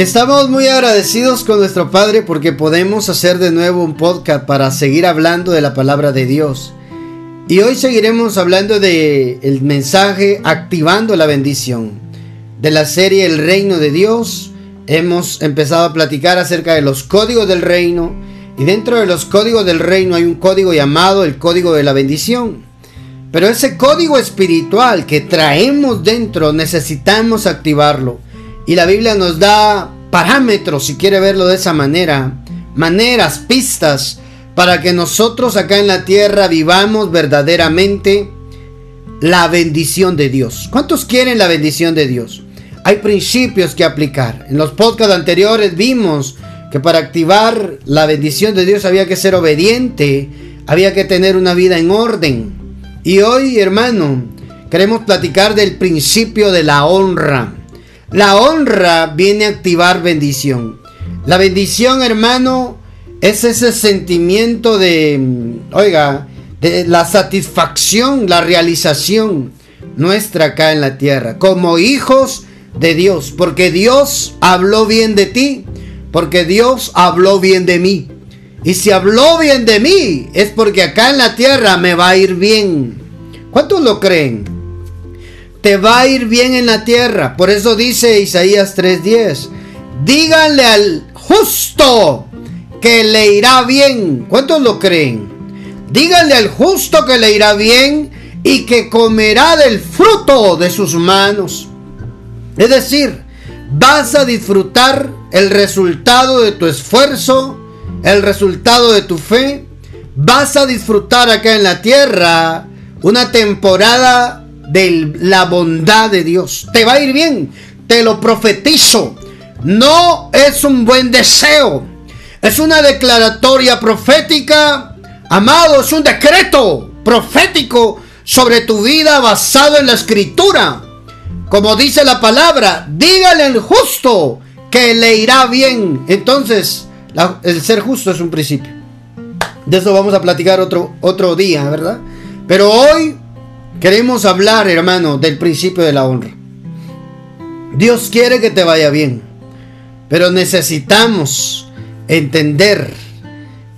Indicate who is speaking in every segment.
Speaker 1: Estamos muy agradecidos con nuestro Padre porque podemos hacer de nuevo un podcast para seguir hablando de la palabra de Dios. Y hoy seguiremos hablando de mensaje activando la bendición de la serie El reino de Dios. Hemos empezado a platicar acerca de los códigos del reino y dentro de los códigos del reino hay un código llamado el código de la bendición. Pero ese código espiritual que traemos dentro necesitamos activarlo y la Biblia nos da parámetros, si quiere verlo de esa manera, maneras, pistas, para que nosotros acá en la tierra vivamos verdaderamente la bendición de Dios. ¿Cuántos quieren la bendición de Dios? Hay principios que aplicar. En los podcasts anteriores vimos que para activar la bendición de Dios había que ser obediente, había que tener una vida en orden. Y hoy, hermano, queremos platicar del principio de la honra. La honra viene a activar bendición. La bendición, hermano, es ese sentimiento de, oiga, de la satisfacción, la realización nuestra acá en la tierra, como hijos de Dios, porque Dios habló bien de ti, porque Dios habló bien de mí. Y si habló bien de mí, es porque acá en la tierra me va a ir bien. ¿Cuántos lo creen? Te va a ir bien en la tierra. Por eso dice Isaías 3:10, díganle al justo que le irá bien. ¿Cuántos lo creen? Díganle al justo que le irá bien y que comerá del fruto de sus manos. Es decir, vas a disfrutar el resultado de tu esfuerzo, el resultado de tu fe. Vas a disfrutar acá en la tierra una temporada de la bondad de Dios. Te va a ir bien, te lo profetizo. No es un buen deseo, es una declaratoria profética. Amado, es un decreto profético sobre tu vida basado en la escritura. Como dice la palabra, dígale al justo que le irá bien. Entonces, el ser justo es un principio. De eso vamos a platicar otro, otro día, ¿verdad? Pero hoy Queremos hablar, hermano, del principio de la honra. Dios quiere que te vaya bien, pero necesitamos entender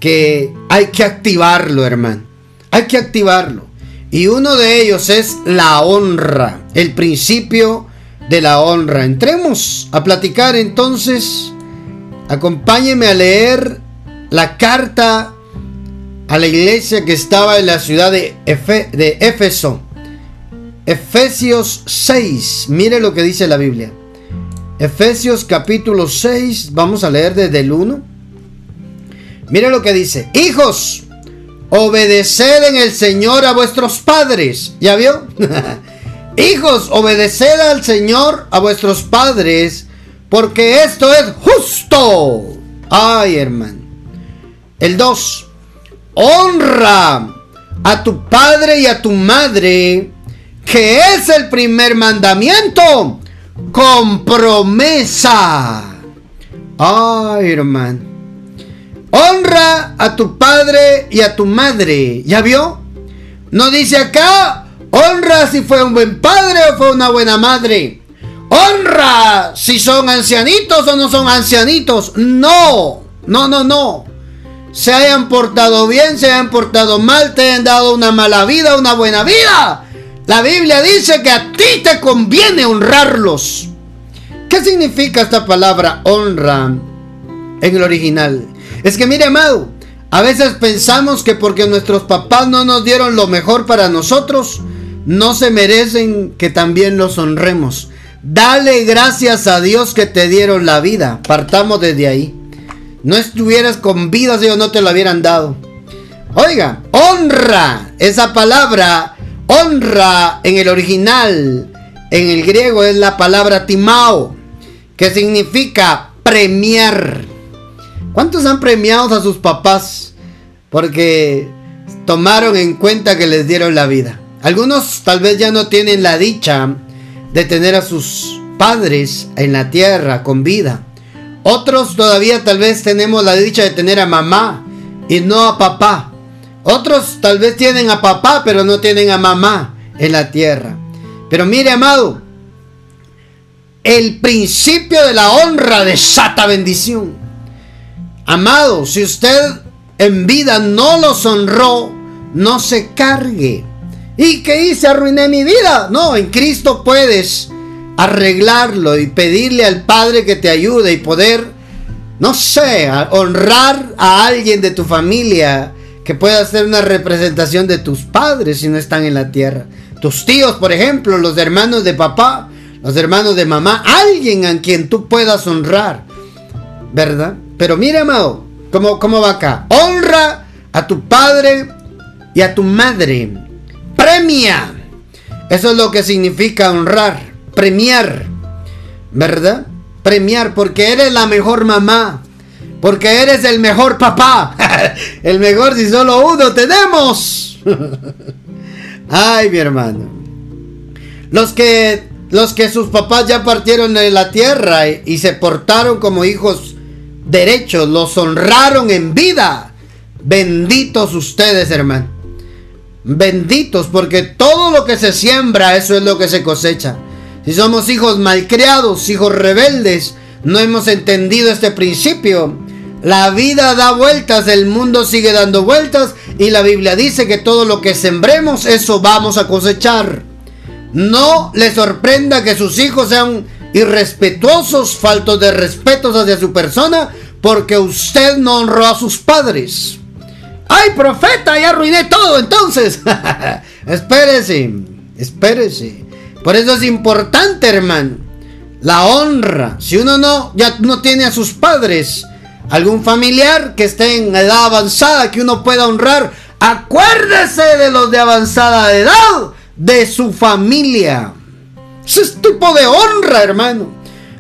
Speaker 1: que hay que activarlo, hermano. Hay que activarlo. Y uno de ellos es la honra, el principio de la honra. Entremos a platicar entonces. Acompáñeme a leer la carta a la iglesia que estaba en la ciudad de, de Éfeso. Efesios 6, mire lo que dice la Biblia. Efesios capítulo 6, vamos a leer desde el 1. Mire lo que dice, hijos, obedeced en el Señor a vuestros padres. ¿Ya vio? hijos, obedeced al Señor a vuestros padres, porque esto es justo. Ay, hermano. El 2, honra a tu padre y a tu madre que es el primer mandamiento con promesa. Ay, hermano. Honra a tu padre y a tu madre. ¿Ya vio? No dice acá, honra si fue un buen padre o fue una buena madre. Honra si son ancianitos o no son ancianitos. No, no, no, no. Se hayan portado bien, se hayan portado mal, te hayan dado una mala vida, una buena vida. La Biblia dice que a ti te conviene honrarlos. ¿Qué significa esta palabra honra en el original? Es que mire, amado, a veces pensamos que porque nuestros papás no nos dieron lo mejor para nosotros, no se merecen que también los honremos. Dale gracias a Dios que te dieron la vida. Partamos desde ahí. No estuvieras con vida si ellos no te lo hubieran dado. Oiga, honra. Esa palabra Honra en el original, en el griego, es la palabra timao, que significa premiar. ¿Cuántos han premiado a sus papás porque tomaron en cuenta que les dieron la vida? Algunos tal vez ya no tienen la dicha de tener a sus padres en la tierra con vida. Otros todavía tal vez tenemos la dicha de tener a mamá y no a papá. Otros tal vez tienen a papá, pero no tienen a mamá en la tierra. Pero mire, amado, el principio de la honra desata bendición. Amado, si usted en vida no los honró, no se cargue. ¿Y qué hice? Arruiné mi vida. No, en Cristo puedes arreglarlo y pedirle al Padre que te ayude y poder, no sé, honrar a alguien de tu familia que pueda ser una representación de tus padres si no están en la tierra. Tus tíos, por ejemplo, los hermanos de papá, los hermanos de mamá, alguien a quien tú puedas honrar, ¿verdad? Pero mire, amado, ¿cómo, cómo va acá? Honra a tu padre y a tu madre. Premia. Eso es lo que significa honrar premiar, ¿verdad? Premiar porque eres la mejor mamá, porque eres el mejor papá, el mejor si solo uno tenemos. Ay, mi hermano. Los que los que sus papás ya partieron de la tierra y, y se portaron como hijos derechos, los honraron en vida. Benditos ustedes, hermano. Benditos, porque todo lo que se siembra, eso es lo que se cosecha. Si somos hijos malcriados, hijos rebeldes, no hemos entendido este principio. La vida da vueltas, el mundo sigue dando vueltas y la Biblia dice que todo lo que sembremos, eso vamos a cosechar. No le sorprenda que sus hijos sean irrespetuosos, faltos de respeto hacia su persona, porque usted no honró a sus padres. ¡Ay, profeta! Ya arruiné todo entonces. espérese, espérese. Por eso es importante, hermano. La honra. Si uno no, ya no tiene a sus padres, algún familiar que esté en edad avanzada que uno pueda honrar, acuérdese de los de avanzada edad, de su familia. Ese es tipo de honra, hermano.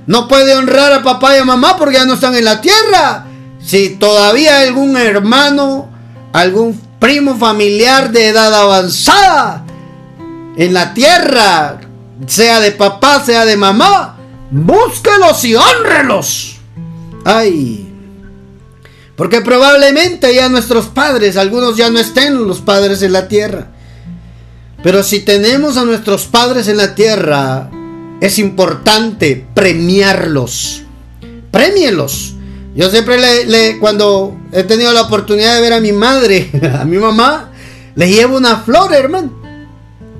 Speaker 1: No puede honrar a papá y a mamá porque ya no están en la tierra. Si todavía algún hermano, algún primo familiar de edad avanzada en la tierra sea de papá, sea de mamá, búsquelos y honrelos. Ay, porque probablemente ya nuestros padres, algunos ya no estén los padres en la tierra. Pero si tenemos a nuestros padres en la tierra, es importante premiarlos. Premielos. Yo siempre le, cuando he tenido la oportunidad de ver a mi madre, a mi mamá, le llevo una flor, hermano.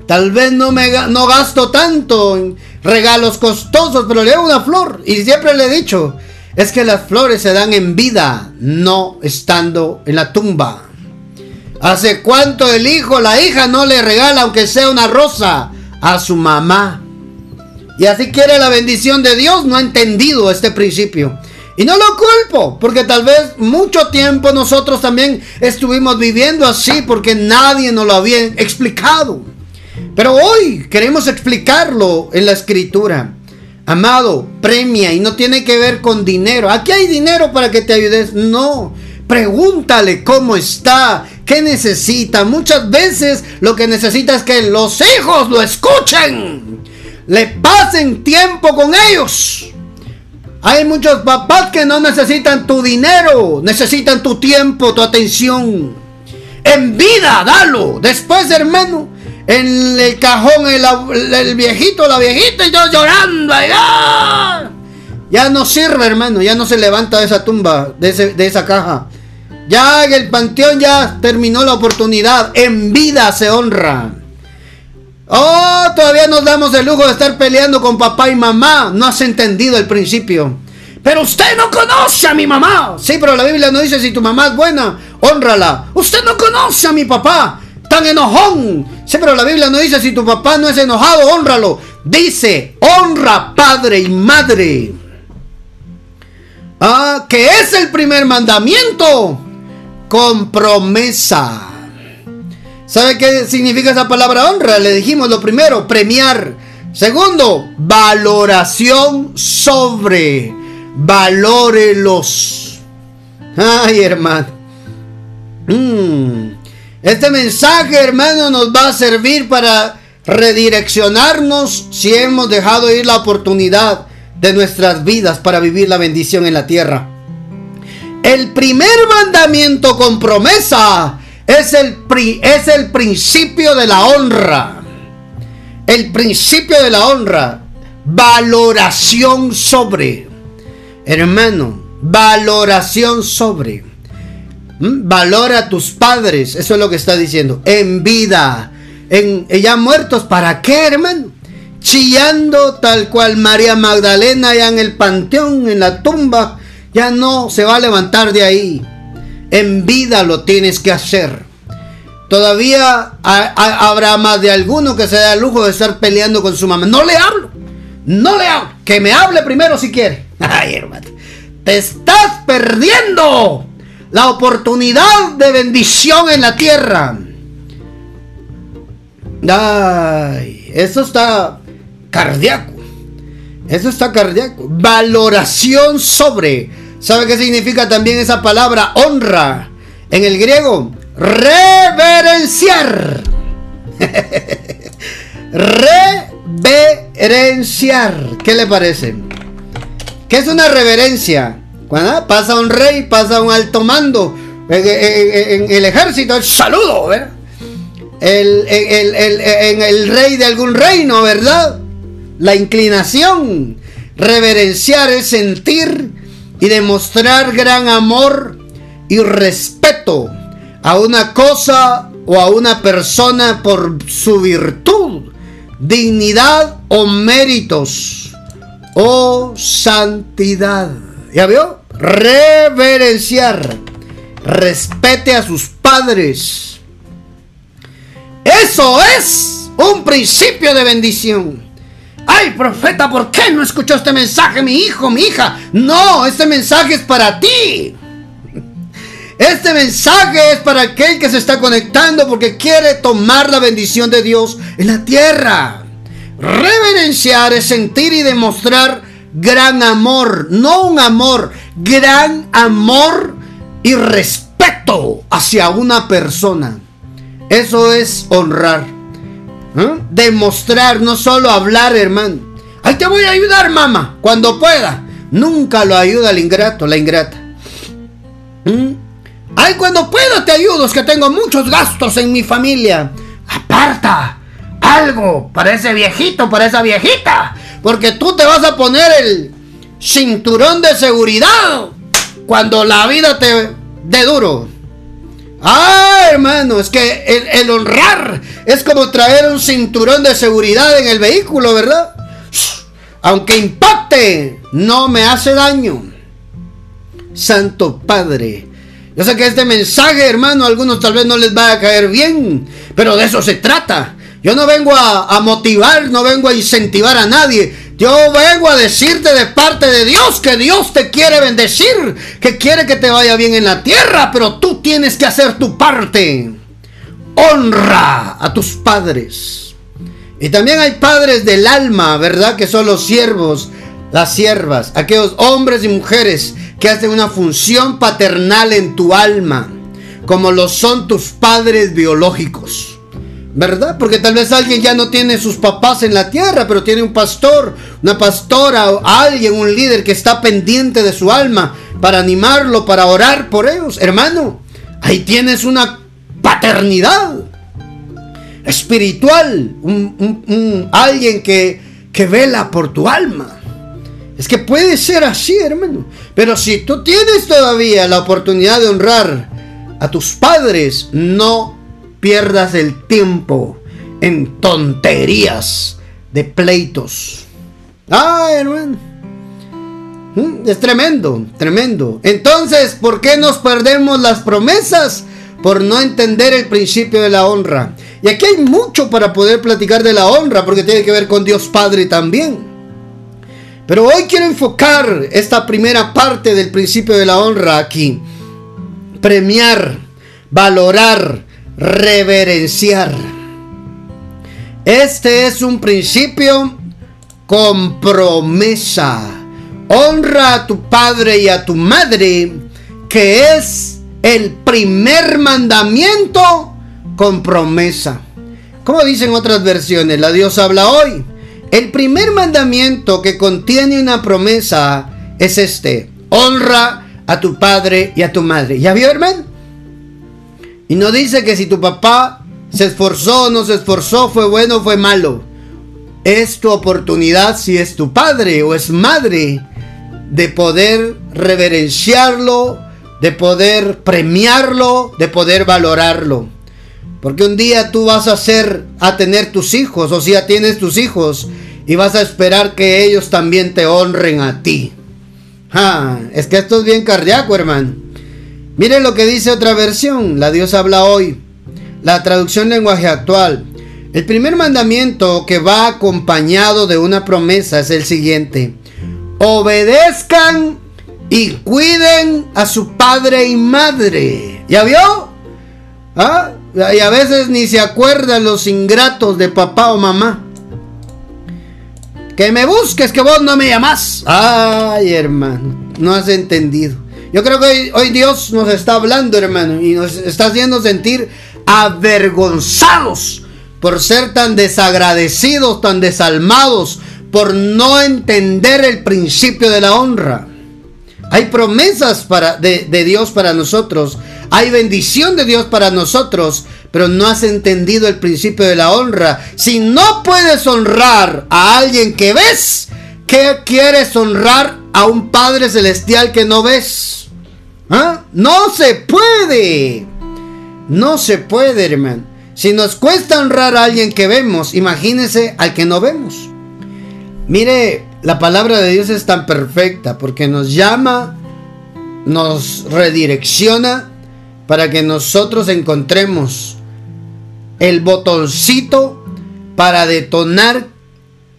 Speaker 1: Tal vez no me no gasto tanto en regalos costosos, pero le doy una flor. Y siempre le he dicho, es que las flores se dan en vida, no estando en la tumba. ¿Hace cuánto el hijo, la hija no le regala, aunque sea una rosa, a su mamá? Y así quiere la bendición de Dios, no ha entendido este principio. Y no lo culpo, porque tal vez mucho tiempo nosotros también estuvimos viviendo así, porque nadie nos lo había explicado. Pero hoy queremos explicarlo en la escritura. Amado, premia y no tiene que ver con dinero. Aquí hay dinero para que te ayudes. No, pregúntale cómo está, qué necesita. Muchas veces lo que necesita es que los hijos lo escuchen. Le pasen tiempo con ellos. Hay muchos papás que no necesitan tu dinero, necesitan tu tiempo, tu atención. En vida, dalo. Después, hermano, en el cajón el, viejito, la viejita y yo llorando. Ya no sirve, hermano. Ya no se levanta de esa tumba, de, de esa caja. Ya en el panteón ya terminó la oportunidad. En vida se honra. Oh, todavía nos damos el lujo de estar peleando con papá y mamá. No has entendido el principio. Pero usted no conoce a mi mamá. Sí, pero la Biblia no dice si tu mamá es buena, honrala. Usted no conoce a mi papá tan enojón. Sí, pero la Biblia no dice si tu papá no es enojado, honralo. Dice, honra padre y madre. Ah, que es el primer mandamiento. Con promesa. ¿Sabe qué significa esa palabra honra? Le dijimos lo primero, premiar. Segundo, valoración sobre. Valórelos. Ay, hermano. Mmm. Este mensaje, hermano, nos va a servir para redireccionarnos si hemos dejado ir la oportunidad de nuestras vidas para vivir la bendición en la tierra. El primer mandamiento con promesa es el, es el principio de la honra. El principio de la honra. valoración sobre. Hermano, valoración sobre. ¿Mm? Valora a tus padres, eso es lo que está diciendo. En vida, en ya muertos, ¿para qué, hermano? Chillando tal cual María Magdalena ya en el panteón, en la tumba, ya no se va a levantar de ahí. En vida lo tienes que hacer. Todavía habrá más de alguno que se da el lujo de estar peleando con su mamá. No le hablo. No le hablo. Que me hable primero si quiere. Ay, hermano. Te estás perdiendo la oportunidad de bendición en la tierra. Ay, eso está cardíaco. Eso está cardíaco. Valoración sobre. ¿Sabe qué significa también esa palabra honra? En el griego, reverenciar. reverenciar. ¿Qué le parece? ¿Qué es una reverencia? Pasa un rey, pasa un alto mando en, el ejército, el saludo, ¿verdad? El, en el rey de algún reino, ¿verdad? La inclinación. Reverenciar es sentir y demostrar gran amor y respeto a una cosa o a una persona por su virtud, dignidad o méritos o santidad. ¿Ya vio? Reverenciar. Respete a sus padres. Eso es un principio de bendición. Ay, profeta, ¿por qué no escuchó este mensaje mi hijo, mi hija? No, este mensaje es para ti. Este mensaje es para aquel que se está conectando porque quiere tomar la bendición de Dios en la tierra. Reverenciar es sentir y demostrar gran amor, no un amor, gran amor y respeto hacia una persona. Eso es honrar. ¿Eh? Demostrar, no solo hablar, hermano. Ahí te voy a ayudar, mamá, cuando pueda. Nunca lo ayuda el ingrato, la ingrata. ¿Mm? Ay, cuando pueda te ayudo, es que tengo muchos gastos en mi familia. Aparta algo para ese viejito, para esa viejita. Porque tú te vas a poner el cinturón de seguridad cuando la vida te dé duro. Ah, hermano, es que el, honrar es como traer un cinturón de seguridad en el vehículo, ¿verdad? Aunque impacte, no me hace daño. Santo Padre. Yo sé que este mensaje, hermano, a algunos tal vez no les va a caer bien, pero de eso se trata. Yo no vengo a, a motivar, no vengo a incentivar a nadie. Yo vengo a decirte de parte de Dios que Dios te quiere bendecir, que quiere que te vaya bien en la tierra, pero tú tienes que hacer tu parte. Honra a tus padres. Y también hay padres del alma, ¿verdad? Que son los siervos, las siervas, aquellos hombres y mujeres que hacen una función paternal en tu alma, como lo son tus padres biológicos. ¿Verdad? Porque tal vez alguien ya no tiene sus papás en la tierra, pero tiene un pastor, una pastora, alguien, un líder que está pendiente de su alma para animarlo, para orar por ellos. Hermano, ahí tienes una paternidad espiritual, un, alguien que, que vela por tu alma. Es que puede ser así, hermano. Pero si tú tienes todavía la oportunidad de honrar a tus padres, no pierdas el tiempo en tonterías de pleitos. Ah, hermano. Mm, es tremendo, tremendo. Entonces, ¿por qué nos perdemos las promesas? Por no entender el principio de la honra. Y aquí hay mucho para poder platicar de la honra, porque tiene que ver con Dios Padre también. Pero hoy quiero enfocar esta primera parte del principio de la honra aquí. Premiar, valorar, reverenciar. Este es un principio con promesa. Honra a tu padre y a tu madre, que es el primer mandamiento con promesa. Como dicen otras versiones, la Dios habla hoy. El primer mandamiento que contiene una promesa es este. Honra a tu padre y a tu madre. ¿Ya vio, hermano? Y no dice que si tu papá se esforzó o no se esforzó, fue bueno o fue malo. es tu oportunidad si es tu padre o es madre de poder reverenciarlo, de poder premiarlo, de poder valorarlo. Porque un día tú vas a ser a tener tus hijos, o si ya tienes tus hijos, y vas a esperar que ellos también te honren a ti. Ah, es que esto es bien cardíaco, hermano. Miren lo que dice otra versión, la Dios habla hoy, la traducción lenguaje actual. El primer mandamiento que va acompañado de una promesa es el siguiente. Obedezcan y cuiden a su padre y madre. ¿Ya vio? ¿Ah? Y a veces ni se acuerdan los ingratos de papá o mamá. Que me busques, que vos no me llamas. Ay, hermano, no has entendido. Yo creo que hoy, Dios nos está hablando, hermano, y nos está haciendo sentir avergonzados por ser tan desagradecidos, tan desalmados, por no entender el principio de la honra. Hay promesas de, de Dios para nosotros, hay bendición de Dios para nosotros, pero no has entendido el principio de la honra. Si no puedes honrar a alguien que ves, ¿qué quieres honrar a un Padre Celestial que no ves? ¿Ah? No se puede. No se puede, hermano. Si nos cuesta honrar a alguien que vemos, imagínese al que no vemos. Mire, la palabra de Dios es tan perfecta porque nos llama, nos redirecciona para que nosotros encontremos el botoncito para detonar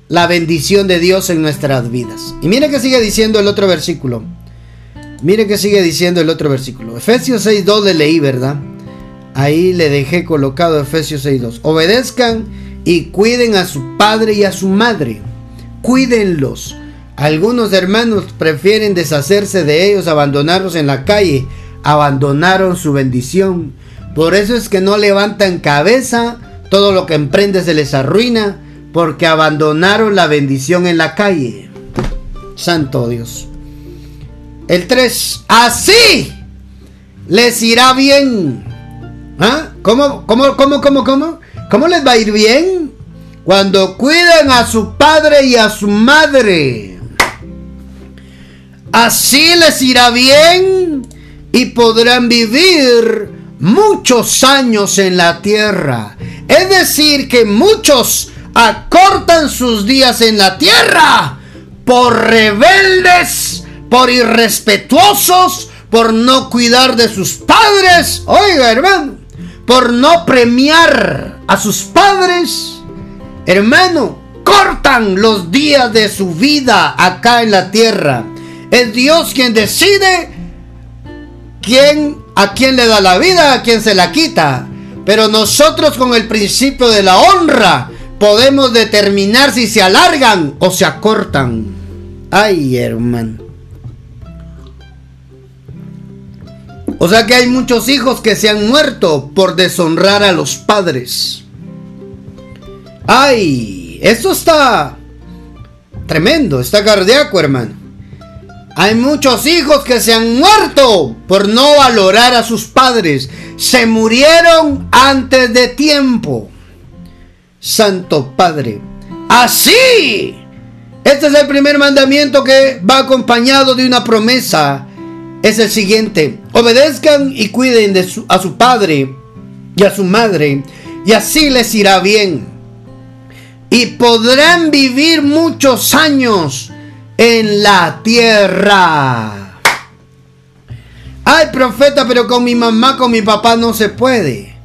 Speaker 1: la bendición de Dios en nuestras vidas. Y mire que sigue diciendo el otro versículo. Mire que sigue diciendo el otro versículo. Efesios 6.2 le leí, ¿verdad? Ahí le dejé colocado Efesios 6.2. Obedezcan y cuiden a su padre y a su madre. Cuídenlos. Algunos hermanos prefieren deshacerse de ellos, abandonarlos en la calle. Abandonaron su bendición por eso es que no levantan cabeza, todo lo que emprende se les arruina, porque abandonaron la bendición en la calle. Santo Dios. El 3. Así les irá bien. ¿Ah? ¿Cómo, cómo, cómo, cómo, cómo? ¿Cómo les va a ir bien? Cuando cuiden a su padre y a su madre. Así les irá bien y podrán vivir muchos años en la tierra. Es decir, que muchos acortan sus días en la tierra por rebeldes, por irrespetuosos, por no cuidar de sus padres. Oiga, hermano, por no premiar a sus padres. Hermano, cortan los días de su vida acá en la tierra. Es Dios quien decide quién a quién le da la vida, a quién se la quita. Pero nosotros con el principio de la honra podemos determinar si se alargan o se acortan. Ay, hermano. O sea que hay muchos hijos que se han muerto por deshonrar a los padres. Ay, eso está tremendo, está cardíaco, hermano. Hay muchos hijos que se han muerto por no valorar a sus padres. Se murieron antes de tiempo. Santo Padre. Así. Este es el primer mandamiento que va acompañado de una promesa. Es el siguiente. Obedezcan y cuiden de a su padre y a su madre. Y así les irá bien. Y podrán vivir muchos años en la tierra. Ay, profeta, pero con mi mamá, con mi papá no se puede.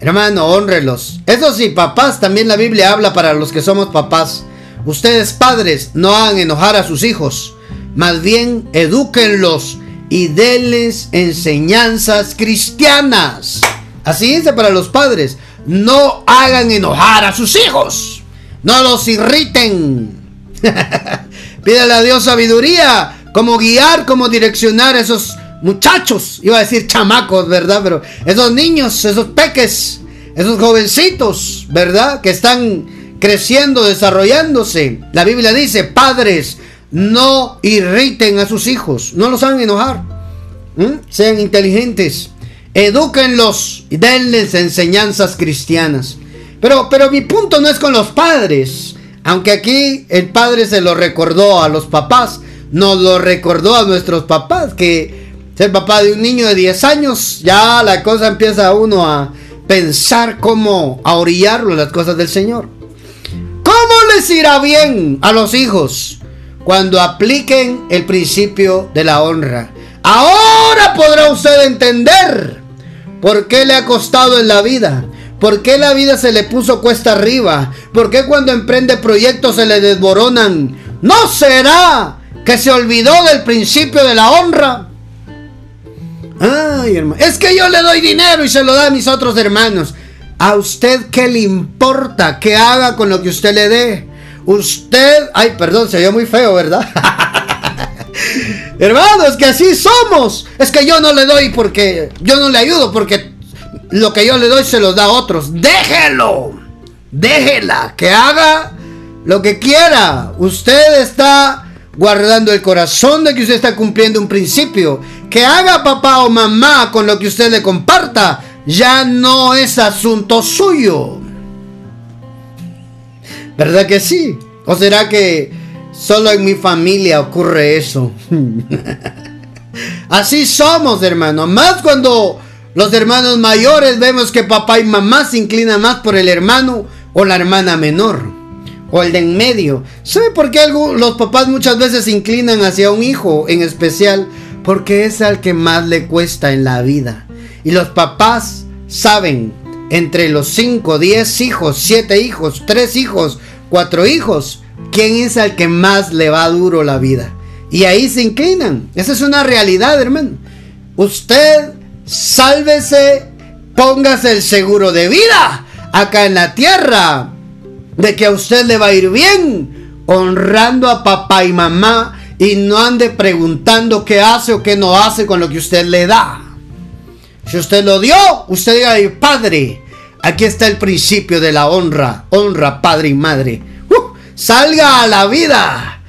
Speaker 1: Hermano, honrelos. Eso sí, papás, también la Biblia habla para los que somos papás. Ustedes padres no hagan enojar a sus hijos. Más bien, edúquenlos y denles enseñanzas cristianas. Así dice para los padres. No hagan enojar a sus hijos. No los irriten. Pídele a Dios sabiduría, cómo guiar, cómo direccionar a esos muchachos. Iba a decir chamacos, ¿verdad? Pero esos niños, esos peques, esos jovencitos, ¿verdad? Que están creciendo, desarrollándose. La Biblia dice, padres, no irriten a sus hijos, no los hagan enojar. Sean inteligentes, edúquenlos y denles enseñanzas cristianas. Pero, pero mi punto no es con los padres. Aunque aquí el padre se lo recordó a los papás, nos lo recordó a nuestros papás, que ser papá de un niño de 10 años, ya la cosa empieza uno a pensar cómo a orillarlo en las cosas del Señor. ¿Cómo les irá bien a los hijos cuando apliquen el principio de la honra? Ahora podrá usted entender por qué le ha costado en la vida ¿Por qué la vida se le puso cuesta arriba? ¿Por qué cuando emprende proyectos se le desboronan? ¿No será que se olvidó del principio de la honra? Ay, hermano. Es que yo le doy dinero y se lo da a mis otros hermanos. ¿A usted qué le importa que haga con lo que usted le dé? Usted... Ay, perdón, se vio muy feo, ¿verdad? Hermanos, que así somos. Es que yo no le doy porque... Yo no le ayudo porque lo que yo le doy se lo da a otros. Déjelo. Déjela. Que haga lo que quiera. Usted está guardando el corazón de que usted está cumpliendo un principio. Que haga papá o mamá con lo que usted le comparta. Ya no es asunto suyo. ¿Verdad que sí? ¿O será que solo en mi familia ocurre eso? Así somos, hermano. Más cuando los hermanos mayores vemos que papá y mamá se inclinan más por el hermano o la hermana menor. O el de en medio. ¿Sabe por qué los papás muchas veces se inclinan hacia un hijo en especial? Porque es al que más le cuesta en la vida. Y los papás saben entre los 5, 10 hijos, 7 hijos, 3 hijos, 4 hijos, quién es al que más le va duro la vida. Y ahí se inclinan. Esa es una realidad, hermano. Usted sálvese, póngase el seguro de vida acá en la tierra, de que a usted le va a ir bien, honrando a papá y mamá y no ande preguntando qué hace o qué no hace con lo que usted le da. Si usted lo dio, usted diga, Padre, aquí está el principio de la honra, honra padre y madre. Uh, salga a la vida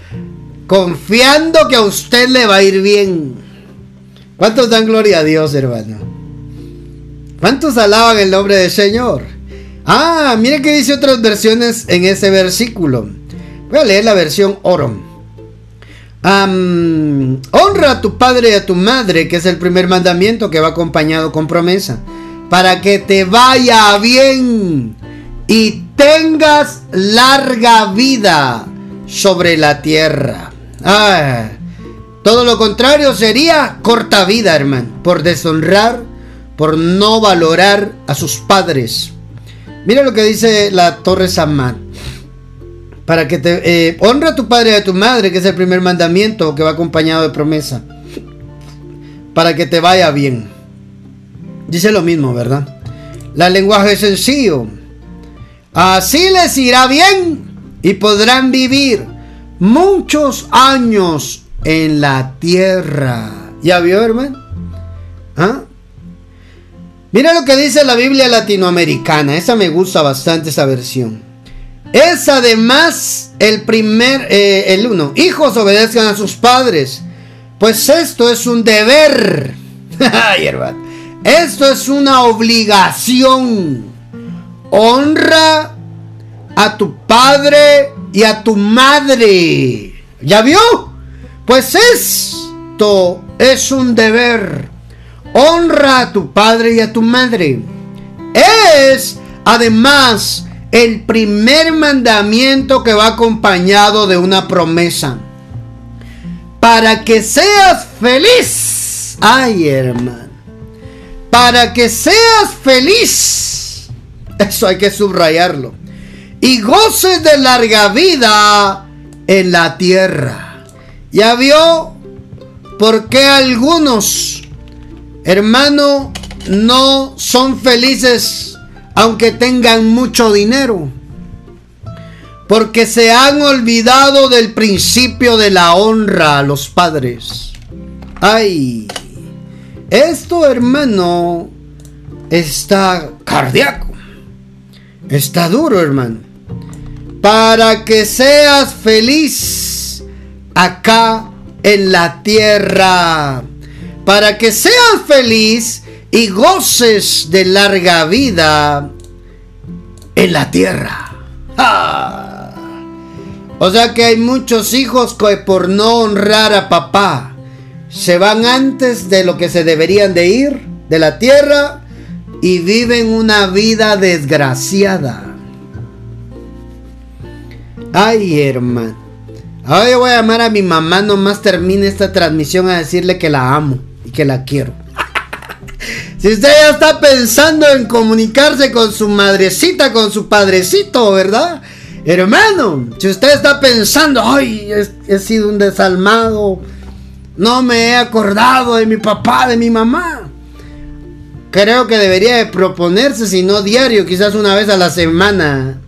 Speaker 1: confiando que a usted le va a ir bien. ¿Cuántos dan gloria a Dios, hermano? ¿Cuántos alaban el nombre del Señor? Ah, mire que dice otras versiones en ese versículo. Voy a leer la versión Honra a tu padre y a tu madre, que es el primer mandamiento que va acompañado con promesa, para que te vaya bien y tengas larga vida sobre la tierra. Ah, todo lo contrario sería corta vida, hermano, por deshonrar, por no valorar a sus padres. Mira lo que dice la Torre Samar. Para que te eh, honra a tu padre y a tu madre, que es el primer mandamiento que va acompañado de promesa. Para que te vaya bien. Dice lo mismo, ¿verdad? La lenguaje es sencillo. Así les irá bien y podrán vivir muchos años en la tierra. ¿Ya vio, hermano? ¿Ah? Mira lo que dice la Biblia latinoamericana. Esa me gusta bastante, esa versión. Es además el primer, eh, el uno. Hijos obedezcan a sus padres. Pues esto es un deber. Esto es una obligación. Honra a tu padre y a tu madre. ¿Ya vio? Pues esto es un deber. Honra a tu padre y a tu madre. Es además el primer mandamiento que va acompañado de una promesa. Para que seas feliz. Ay, hermano. Para que seas feliz. Eso hay que subrayarlo. Y goces de larga vida en la tierra. Ya vio por qué algunos, hermano, no son felices aunque tengan mucho dinero. Porque se han olvidado del principio de la honra a los padres. Ay, esto hermano está cardíaco. Está duro hermano. Para que seas feliz acá en la tierra, para que seas feliz y goces de larga vida en la tierra. O sea que hay muchos hijos que por no honrar a papá se van antes de lo que se deberían de ir de la tierra y viven una vida desgraciada. Ay, hermano. Ahora voy a llamar a mi mamá, nomás termine esta transmisión a decirle que la amo y que la quiero. Si usted ya está pensando en comunicarse con su madrecita, con su padrecito, ¿verdad? Hermano, si usted está pensando, ay, he, sido un desalmado, no me he acordado de mi papá, de mi mamá. Creo que debería de proponerse, si no diario, quizás una vez a la semana.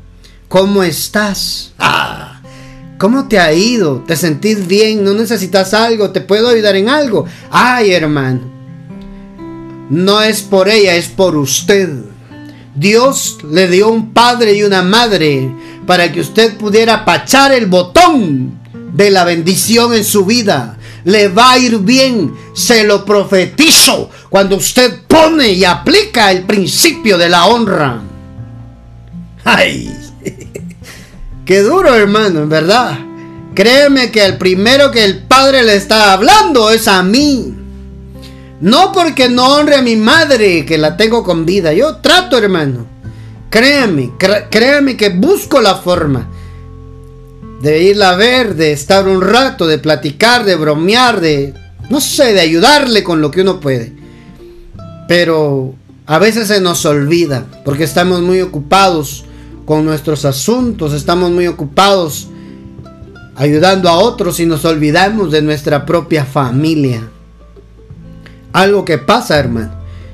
Speaker 1: ¿Cómo estás? Ah, ¿Cómo te ha ido? ¿Te sentís bien? ¿No necesitas algo? ¿Te puedo ayudar en algo? Ay, hermano. No es por ella, es por usted. Dios le dio un padre y una madre para que usted pudiera pachar el botón de la bendición en su vida. Le va a ir bien, se lo profetizo, cuando usted pone y aplica el principio de la honra. Ay, qué duro hermano, en verdad. Créeme que el primero que el Padre le está hablando es a mí. No porque no honre a mi madre, que la tengo con vida. Yo trato, hermano. Créame, créame que busco la forma de irla a ver, de estar un rato, de platicar, de bromear, de, no sé, de ayudarle con lo que uno puede. Pero a veces se nos olvida, porque estamos muy ocupados con nuestros asuntos, estamos muy ocupados ayudando a otros y nos olvidamos de nuestra propia familia. Algo que pasa, hermano.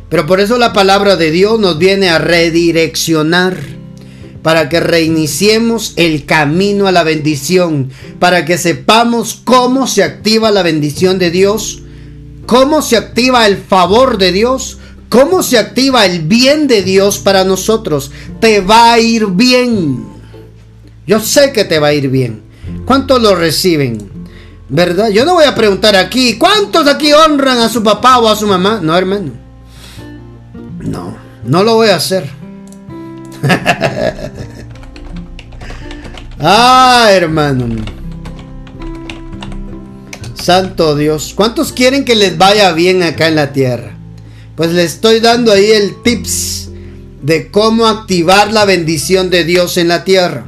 Speaker 1: Pero por eso la palabra de Dios nos viene a redireccionar para que reiniciemos el camino a la bendición, para que sepamos cómo se activa la bendición de Dios, cómo se activa el favor de Dios, cómo se activa el bien de Dios para nosotros. Te va a ir bien. Yo sé que te va a ir bien. ¿Cuántos lo reciben? ¿Verdad? Yo no voy a preguntar aquí, ¿cuántos aquí honran a su papá o a su mamá? No, hermano. No, no lo voy a hacer. ah, hermano. Santo Dios. ¿Cuántos quieren que les vaya bien acá en la tierra? Pues les estoy dando ahí el tips de cómo activar la bendición de Dios en la tierra.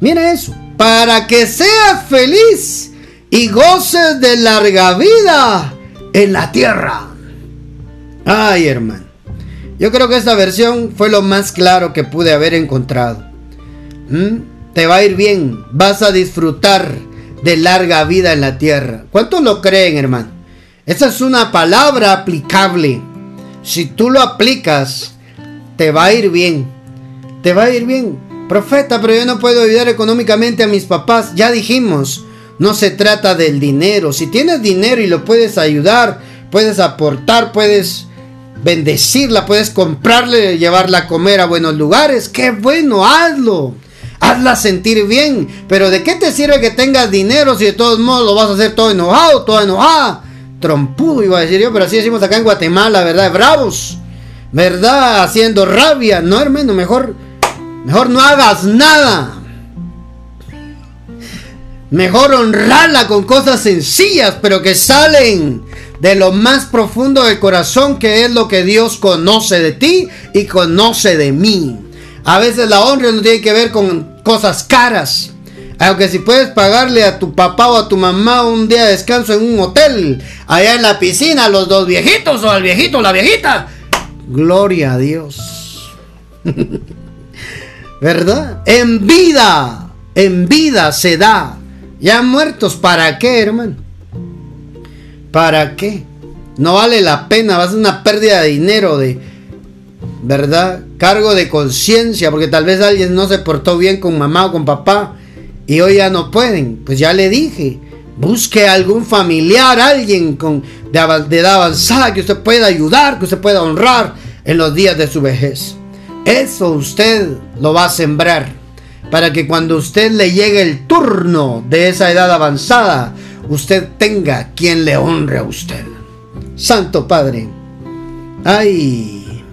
Speaker 1: Mira eso. Para que seas feliz y goces de larga vida en la tierra. Ay, hermano. Yo creo que esta versión fue lo más claro que pude haber encontrado. ¿Mm? Te va a ir bien, vas a disfrutar de larga vida en la tierra. ¿Cuántos lo creen, hermano? Esa es una palabra aplicable. Si tú lo aplicas, te va a ir bien. Te va a ir bien. Profeta, pero yo no puedo ayudar económicamente a mis papás. Ya dijimos, no se trata del dinero. Si tienes dinero y lo puedes ayudar, puedes aportar, puedes bendecirla, puedes comprarle, llevarla a comer a buenos lugares. Qué bueno, hazlo. Hazla sentir bien. Pero ¿de qué te sirve que tengas dinero si de todos modos lo vas a hacer todo enojado, todo enojada? Trompudo iba a decir yo, pero así decimos acá en Guatemala, ¿verdad? Bravos. ¿Verdad? Haciendo rabia. No, hermano, mejor, mejor no hagas nada. Mejor honrarla con cosas sencillas, pero que salen de lo más profundo del corazón, que es lo que Dios conoce de ti y conoce de mí. A veces la honra no tiene que ver con cosas caras. Aunque si puedes pagarle a tu papá o a tu mamá un día de descanso en un hotel, allá en la piscina, los dos viejitos o al viejito o la viejita. Gloria a Dios. ¿Verdad? En vida, en vida se da. Ya muertos, ¿para qué, hermano? ¿Para qué? No vale la pena, va a ser una pérdida de dinero, de verdad, cargo de conciencia, porque tal vez alguien no se portó bien con mamá o con papá y hoy ya no pueden. Pues ya le dije, busque algún familiar, alguien con, de, de edad avanzada que usted pueda ayudar, que usted pueda honrar en los días de su vejez. Eso usted lo va a sembrar para que cuando usted le llegue el turno de esa edad avanzada, usted tenga quien le honre a usted. Santo Padre, ay,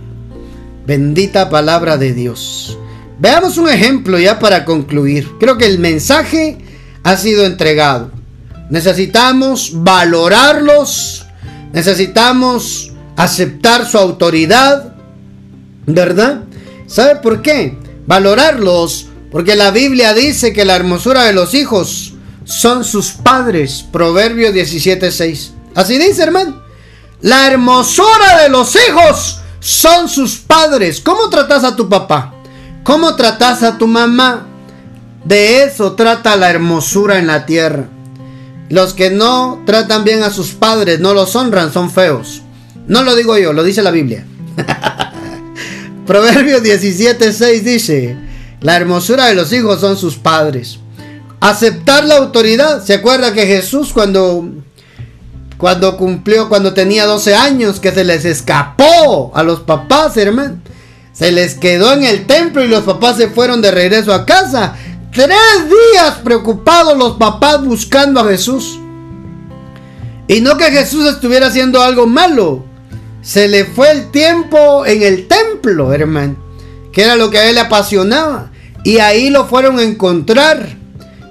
Speaker 1: bendita palabra de Dios. Veamos un ejemplo ya para concluir. Creo que el mensaje ha sido entregado. Necesitamos valorarlos, necesitamos aceptar su autoridad, ¿verdad? ¿Sabe por qué? Valorarlos, porque la Biblia dice que la hermosura de los hijos son sus padres. Proverbio 17:6. Así dice, hermano. La hermosura de los hijos son sus padres. ¿Cómo tratas a tu papá? ¿Cómo tratas a tu mamá? De eso trata la hermosura en la tierra. Los que no tratan bien a sus padres, no los honran, son feos. No lo digo yo, lo dice la Biblia. Proverbios 17:6 dice, la hermosura de los hijos son sus padres. Aceptar la autoridad. ¿Se acuerda que Jesús cuando cuando cumplió, cuando tenía 12 años, que se les escapó a los papás, hermano? Se les quedó en el templo y los papás se fueron de regreso a casa. Tres días preocupados los papás buscando a Jesús. Y no que Jesús estuviera haciendo algo malo. Se le fue el tiempo en el templo, hermano. Que era lo que a él le apasionaba. Y ahí lo fueron a encontrar.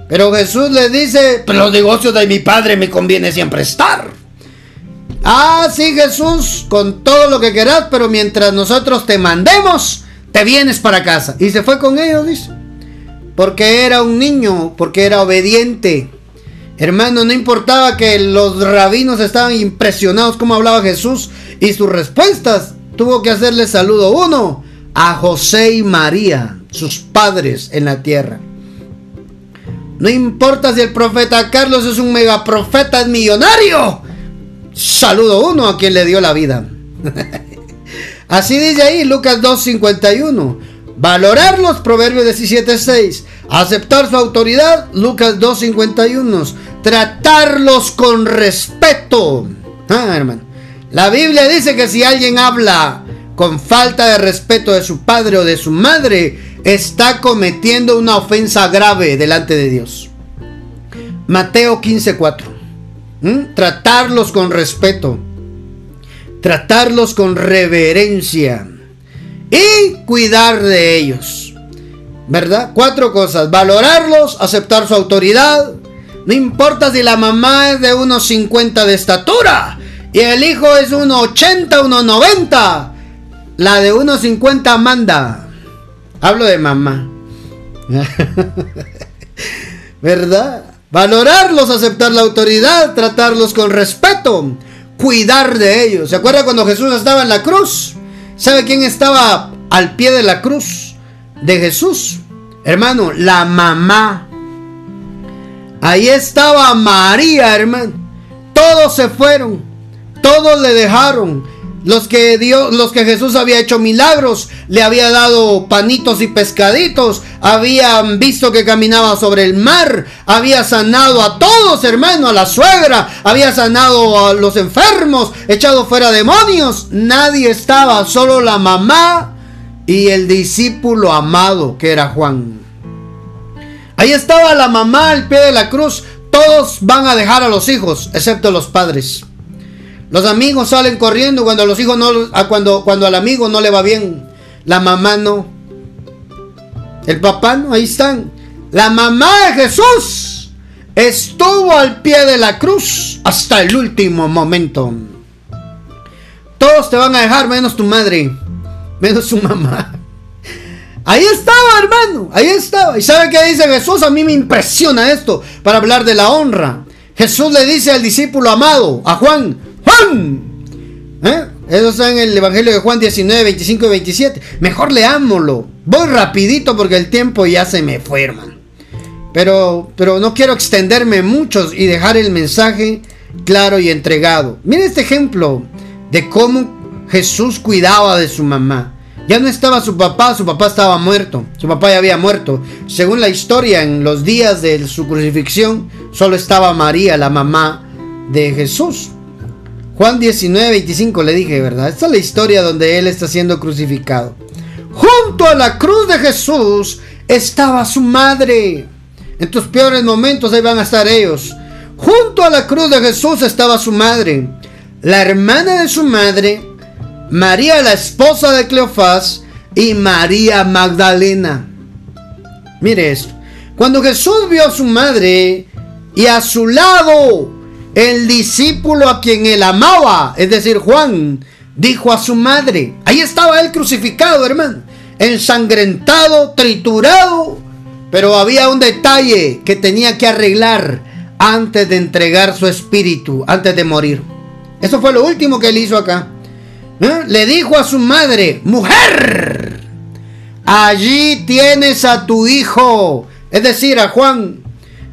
Speaker 1: Pero Jesús le dice, pero los negocios de mi padre me conviene siempre estar. Ah, sí, Jesús, con todo lo que quieras, pero mientras nosotros te mandemos, te vienes para casa. Y se fue con ellos, dice. Porque era un niño, porque era obediente. Hermano, no importaba que los rabinos estaban impresionados cómo hablaba Jesús y sus respuestas. Tuvo que hacerle saludo uno a José y María, sus padres en la tierra. No importa si el profeta Carlos es un megaprofeta, es millonario. Saludo uno a quien le dio la vida. Así dice ahí Lucas 2.51. Valorar los Proverbios 17.6. Aceptar su autoridad. Lucas 2.51. Tratarlos con respeto. Ah, hermano. La Biblia dice que si alguien habla con falta de respeto de su padre o de su madre, está cometiendo una ofensa grave delante de Dios. Mateo 15.4. ¿Mm? Tratarlos con respeto. Tratarlos con reverencia. Y cuidar de ellos. ¿Verdad? Cuatro cosas. Valorarlos, aceptar su autoridad. No importa si la mamá es de unos 50 de estatura y el hijo es unos 80, unos 90. La de unos 50 manda. Hablo de mamá. ¿Verdad? Valorarlos, aceptar la autoridad, tratarlos con respeto, cuidar de ellos. ¿Se acuerda cuando Jesús estaba en la cruz? ¿Sabe quién estaba al pie de la cruz de Jesús? Hermano, la mamá. Ahí estaba María, hermano. Todos se fueron. Todos le dejaron. Los que, Dios, los que Jesús había hecho milagros, le había dado panitos y pescaditos, habían visto que caminaba sobre el mar, había sanado a todos, hermano, a la suegra, había sanado a los enfermos, echado fuera demonios. Nadie estaba, solo la mamá y el discípulo amado que era Juan. Ahí estaba la mamá al pie de la cruz. Todos van a dejar a los hijos, excepto los padres. Los amigos salen corriendo cuando los hijos no, cuando, cuando al amigo no le va bien. La mamá no. El papá no, ahí están. La mamá de Jesús estuvo al pie de la cruz hasta el último momento. Todos te van a dejar menos tu madre, menos su mamá. Ahí estaba, hermano, ahí estaba. ¿Y sabe qué dice Jesús? A mí me impresiona esto para hablar de la honra. Jesús le dice al discípulo amado, a Juan, Eso está en el Evangelio de Juan 19, 25 y 27. Mejor leámoslo. Voy rapidito porque el tiempo ya se me fue, hermano. Pero, pero no quiero extenderme mucho y dejar el mensaje claro y entregado. Mire este ejemplo de cómo Jesús cuidaba de su mamá. Ya no estaba su papá, su papá estaba muerto. Su papá ya había muerto. Según la historia, en los días de su crucifixión, solo estaba María, la mamá de Jesús. Juan 19, 25 le dije, ¿verdad? Esta es la historia donde él está siendo crucificado. Junto a la cruz de Jesús estaba su madre. En tus peores momentos ahí van a estar ellos. Junto a la cruz de Jesús estaba su madre. La hermana de su madre, María la esposa de Cleofás y María Magdalena. Mire esto. Cuando Jesús vio a su madre y a su lado el discípulo a quien él amaba, es decir, Juan, dijo a su madre, ahí estaba él crucificado, hermano, ensangrentado, triturado, pero había un detalle que tenía que arreglar antes de entregar su espíritu, antes de morir. Eso fue lo último que él hizo acá. ¿Eh? Le dijo a su madre, mujer, allí tienes a tu hijo, es decir, a Juan,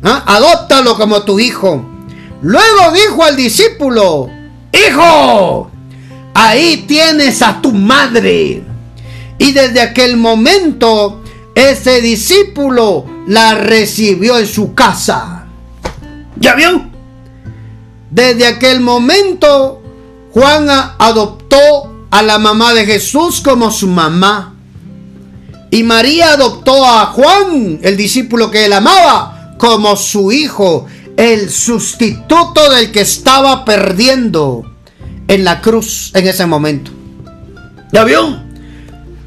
Speaker 1: ¿eh? adóptalo como tu hijo. Luego dijo al discípulo, hijo, ahí tienes a tu madre. Y desde aquel momento, ese discípulo la recibió en su casa. ¿Ya vio? Desde aquel momento, Juan adoptó a la mamá de Jesús como su mamá. Y María adoptó a Juan, el discípulo que él amaba, como su hijo, el sustituto del que estaba perdiendo en la cruz en ese momento. ¿Ya vio?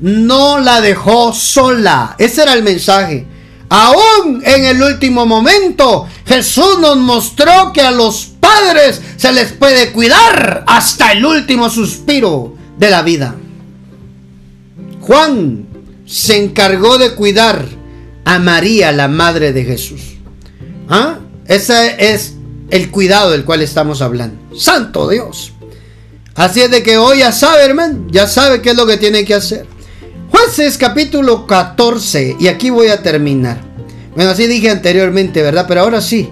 Speaker 1: No la dejó sola. Ese era el mensaje. Aún en el último momento, Jesús nos mostró que a los padres se les puede cuidar hasta el último suspiro de la vida. Juan se encargó de cuidar a María, la madre de Jesús. ¿Ah? Ese es el cuidado del cual estamos hablando. Santo Dios. Así es de que hoy ya sabe, hermano, ya sabe qué es lo que tiene que hacer. Jueces capítulo 14, y aquí voy a terminar. Bueno, así dije anteriormente, ¿verdad? Pero ahora sí,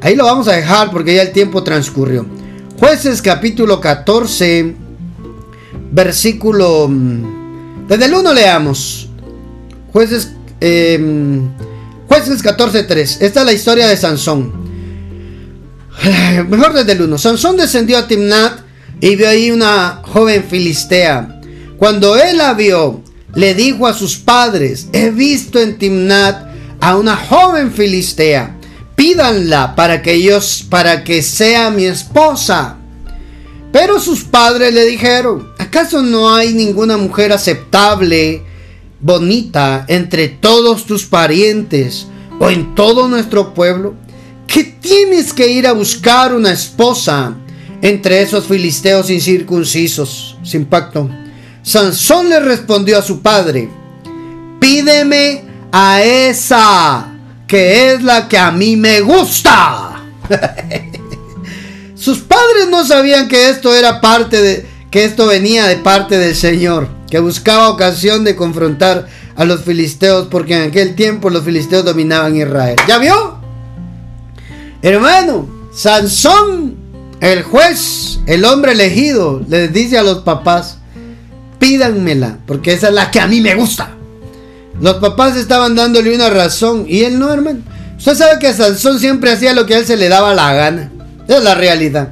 Speaker 1: ahí lo vamos a dejar porque ya el tiempo transcurrió. Jueces capítulo 14, versículo... Mm, desde el 1 leamos. Jueces, jueces 14, 3. Esta es la historia de Sansón. Mejor desde el 1. Sansón descendió a Timnat y vio ahí una joven filistea. Cuando él la vio, le dijo a sus padres, he visto en Timnat a una joven filistea, pídanla para que ellos, para que sea mi esposa. Pero sus padres le dijeron, ¿acaso no hay ninguna mujer aceptable, bonita, entre todos tus parientes o en todo nuestro pueblo? ¿Que tienes que ir a buscar una esposa? entre esos filisteos incircuncisos, sin pacto. Sansón le respondió a su padre, pídeme a esa que es la que a mí me gusta. Sus padres no sabían que esto era parte de, que esto venía de parte del Señor, que buscaba ocasión de confrontar a los filisteos, porque en aquel tiempo los filisteos dominaban Israel. ¿Ya vio? Hermano, Sansón el juez, el hombre elegido, les dice a los papás, pídanmela, porque esa es la que a mí me gusta. Los papás estaban dándole una razón y él no, hermano. Usted sabe que Sansón siempre hacía lo que a él se le daba la gana. Es la realidad.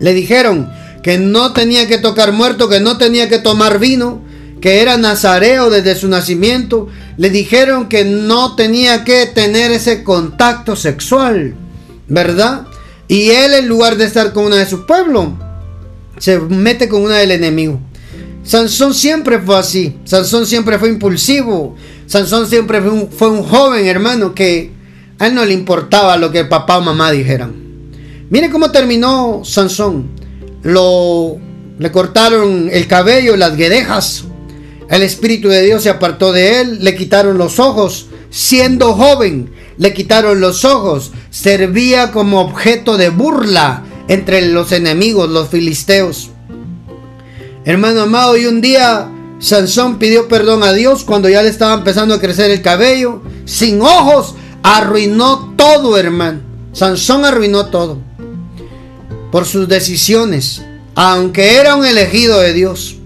Speaker 1: Le dijeron que no tenía que tocar muerto, que no tenía que tomar vino, que era nazareo desde su nacimiento. Le dijeron que no tenía que tener ese contacto sexual, ¿verdad? Y él, en lugar de estar con una de su pueblo, se mete con una del enemigo. Sansón siempre fue así. Sansón siempre fue impulsivo. Sansón siempre fue un, fue un joven hermano que a él no le importaba lo que papá o mamá dijeran. Mire cómo terminó Sansón. Lo, le cortaron el cabello, las guedejas. El Espíritu de Dios se apartó de él. Le quitaron los ojos. Siendo joven, le quitaron los ojos, servía como objeto de burla entre los enemigos, los filisteos. Hermano amado, y un día Sansón pidió perdón a Dios cuando ya le estaba empezando a crecer el cabello, sin ojos, arruinó todo, hermano. Sansón arruinó todo por sus decisiones, aunque era un elegido de Dios,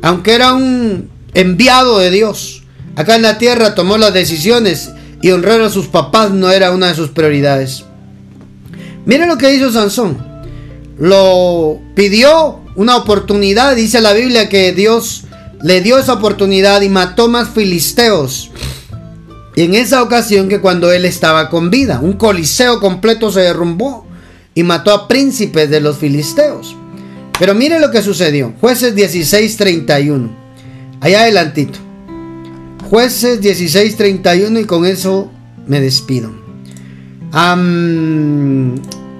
Speaker 1: aunque era un enviado de Dios. Acá en la tierra tomó las decisiones y honrar a sus papás no era una de sus prioridades. Miren lo que hizo Sansón. Lo pidió una oportunidad, dice la Biblia que Dios le dio esa oportunidad y mató más filisteos. Y en esa ocasión que cuando él estaba con vida, un coliseo completo se derrumbó y mató a príncipes de los filisteos. Pero mire lo que sucedió. Jueces 16:31. Allá adelantito. Jueces 16:31 y con eso me despido.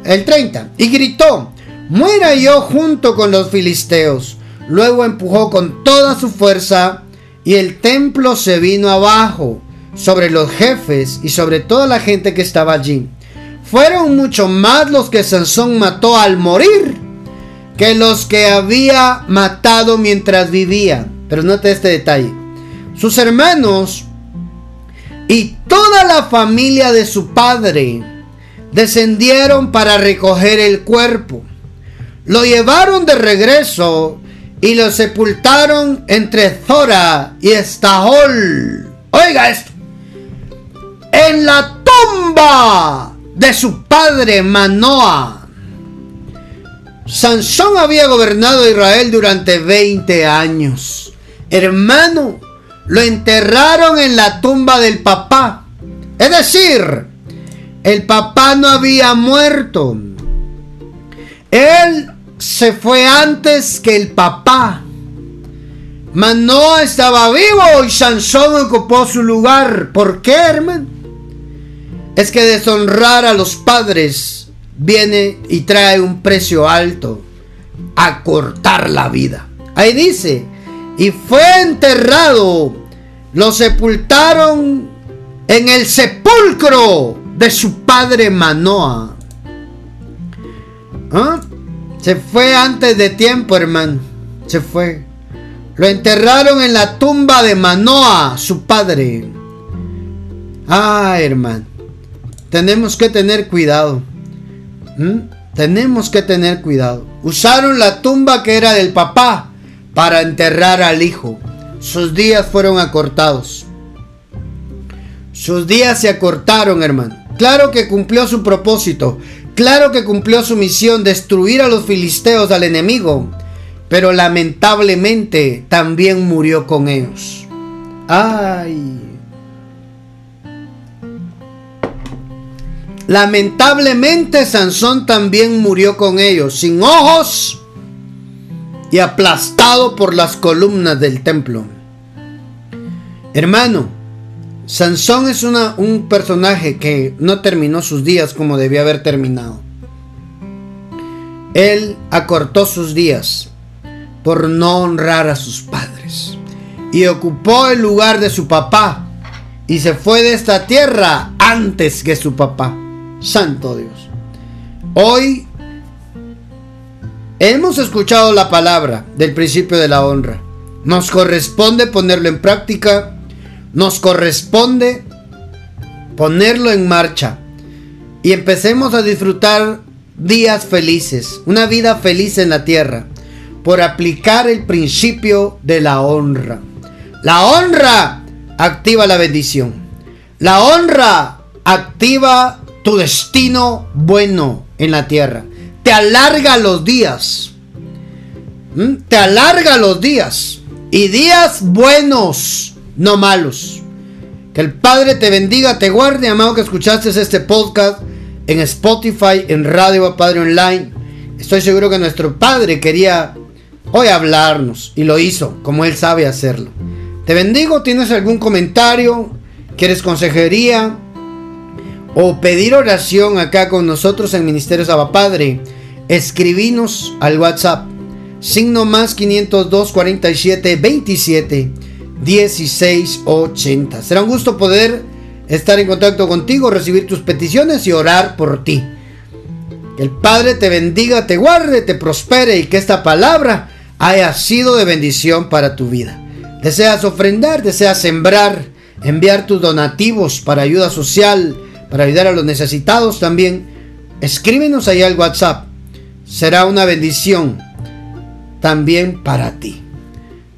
Speaker 1: el 30. Y gritó, muera yo junto con los filisteos. Luego empujó con toda su fuerza y el templo se vino abajo sobre los jefes y sobre toda la gente que estaba allí. Fueron mucho más los que Sansón mató al morir que los que había matado mientras vivía. Pero note este detalle. Sus hermanos y toda la familia de su padre descendieron para recoger el cuerpo. Lo llevaron de regreso y lo sepultaron entre Zora y Estahol. Oiga esto. En la tumba de su padre Manoa. Sansón había gobernado Israel durante 20 años. Hermano, lo enterraron en la tumba del papá. Es decir, el papá no había muerto. Él se fue antes que el papá. Manoa estaba vivo y Sansón ocupó su lugar. ¿Por qué, hermano? Es que deshonrar a los padres viene y trae un precio alto. A cortar la vida. Ahí dice, y fue enterrado. Lo sepultaron en el sepulcro de su padre Manoa. ¿Ah? Se fue antes de tiempo, hermano. Se fue. Lo enterraron en la tumba de Manoa, su padre. Ah, hermano. Tenemos que tener cuidado. ¿Mm? Tenemos que tener cuidado. Usaron la tumba que era del papá para enterrar al hijo. Sus días fueron acortados. Sus días se acortaron, hermano. Claro que cumplió su propósito. Claro que cumplió su misión, destruir a los filisteos, al enemigo, pero lamentablemente también murió con ellos. Ay. Lamentablemente Sansón también murió con ellos, sin ojos y aplastado por las columnas del templo. Hermano, Sansón es un personaje que no terminó sus días como debía haber terminado. Él acortó sus días por no honrar a sus padres y ocupó el lugar de su papá y se fue de esta tierra antes que su papá. Santo Dios. Hoy hemos escuchado la palabra del principio de la honra. Nos corresponde ponerlo en práctica nos corresponde ponerlo en marcha y empecemos a disfrutar días felices, una vida feliz en la tierra, por aplicar el principio de la honra. La honra activa la bendición. La honra activa tu destino bueno en la tierra. Te alarga los días. ¿Mm? Te alarga los días. Y días buenos no malos. Que el Padre te bendiga, te guarde, amado que escuchaste este podcast en Spotify, en Radio Padre Online. Estoy seguro que nuestro Padre quería hoy hablarnos y lo hizo como Él sabe hacerlo. Te bendigo, ¿tienes algún comentario? ¿Quieres consejería? O pedir oración acá con nosotros en Ministerio Saba Padre. Escribinos al WhatsApp. Signo más 502 47 27 1680. Será un gusto poder estar en contacto contigo, recibir tus peticiones y orar por ti. Que el Padre te bendiga, te guarde, te prospere y que esta palabra haya sido de bendición para tu vida. Deseas ofrendar, deseas sembrar, enviar tus donativos para ayuda social, para ayudar a los necesitados también. Escríbenos ahí al WhatsApp. Será una bendición también para ti.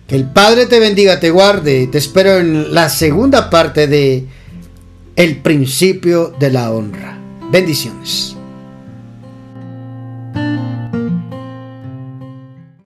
Speaker 1: Que el Padre te bendiga, te guarde. Te espero en la segunda parte de El principio de la honra. Bendiciones.